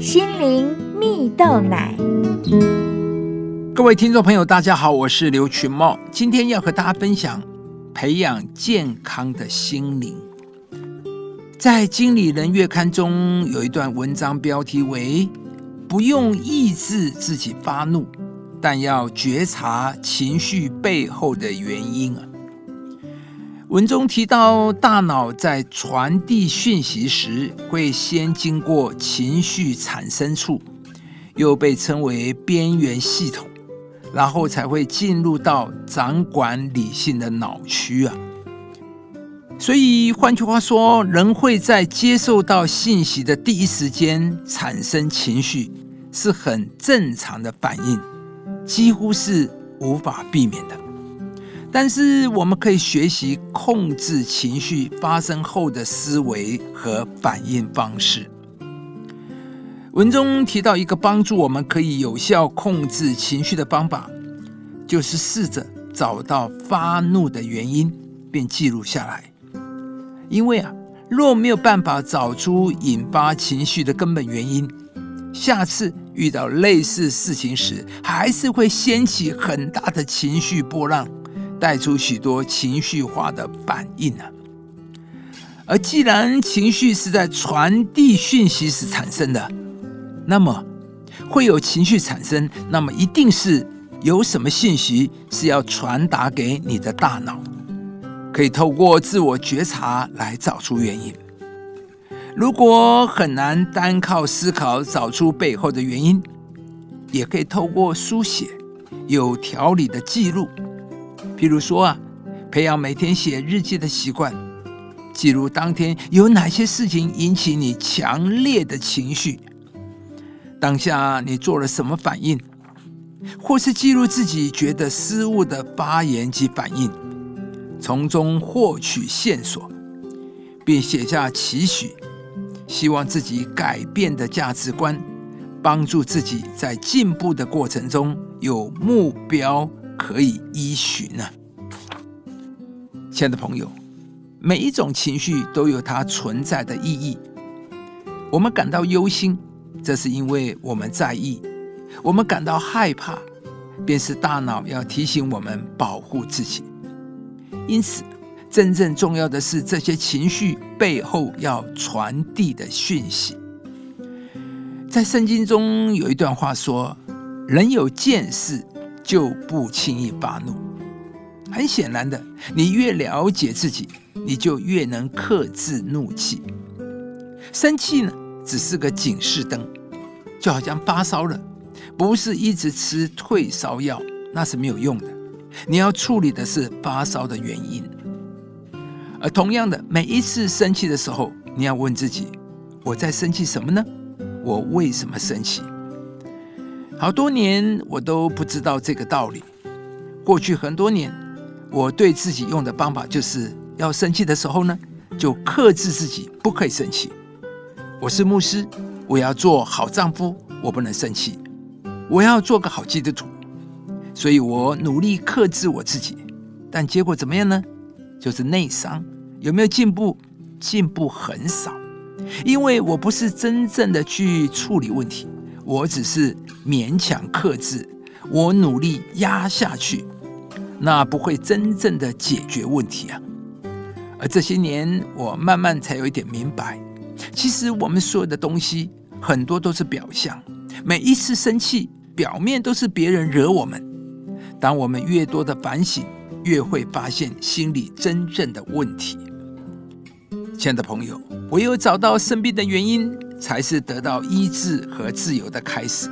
心灵蜜豆奶。各位听众朋友，大家好，我是刘群茂，今天要和大家分享培养健康的心灵。在《经理人月刊》中有一段文章，标题为“不用抑制自己发怒，但要觉察情绪背后的原因”啊。文中提到，大脑在传递讯息时，会先经过情绪产生处，又被称为边缘系统，然后才会进入到掌管理性的脑区啊。所以，换句话说，人会在接受到信息的第一时间产生情绪，是很正常的反应，几乎是无法避免的。但是，我们可以学习控制情绪发生后的思维和反应方式。文中提到一个帮助我们可以有效控制情绪的方法，就是试着找到发怒的原因，并记录下来。因为啊，若没有办法找出引发情绪的根本原因，下次遇到类似事情时，还是会掀起很大的情绪波浪。带出许多情绪化的反应呢。而既然情绪是在传递讯息时产生的，那么会有情绪产生，那么一定是有什么信息是要传达给你的大脑。可以透过自我觉察来找出原因。如果很难单靠思考找出背后的原因，也可以透过书写有条理的记录。譬如说啊，培养每天写日记的习惯，记录当天有哪些事情引起你强烈的情绪，当下你做了什么反应，或是记录自己觉得失误的发言及反应，从中获取线索，并写下期许，希望自己改变的价值观，帮助自己在进步的过程中有目标。可以依循呢，亲爱的朋友，每一种情绪都有它存在的意义。我们感到忧心，这是因为我们在意；我们感到害怕，便是大脑要提醒我们保护自己。因此，真正重要的是这些情绪背后要传递的讯息。在圣经中有一段话说：“人有见识。”就不轻易发怒。很显然的，你越了解自己，你就越能克制怒气。生气呢，只是个警示灯，就好像发烧了，不是一直吃退烧药，那是没有用的。你要处理的是发烧的原因。而同样的，每一次生气的时候，你要问自己：我在生气什么呢？我为什么生气？好多年我都不知道这个道理。过去很多年，我对自己用的方法就是要生气的时候呢，就克制自己，不可以生气。我是牧师，我要做好丈夫，我不能生气。我要做个好基督徒，所以我努力克制我自己。但结果怎么样呢？就是内伤。有没有进步？进步很少，因为我不是真正的去处理问题。我只是勉强克制，我努力压下去，那不会真正的解决问题啊。而这些年，我慢慢才有一点明白，其实我们所有的东西很多都是表象，每一次生气，表面都是别人惹我们。当我们越多的反省，越会发现心里真正的问题。亲爱的朋友，唯有找到生病的原因。才是得到医治和自由的开始。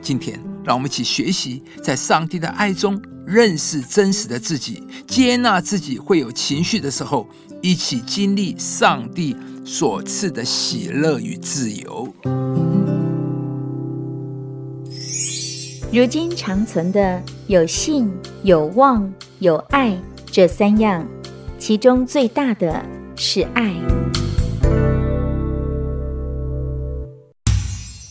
今天，让我们一起学习，在上帝的爱中认识真实的自己，接纳自己会有情绪的时候，一起经历上帝所赐的喜乐与自由。如今长存的有信、有望、有爱这三样，其中最大的是爱。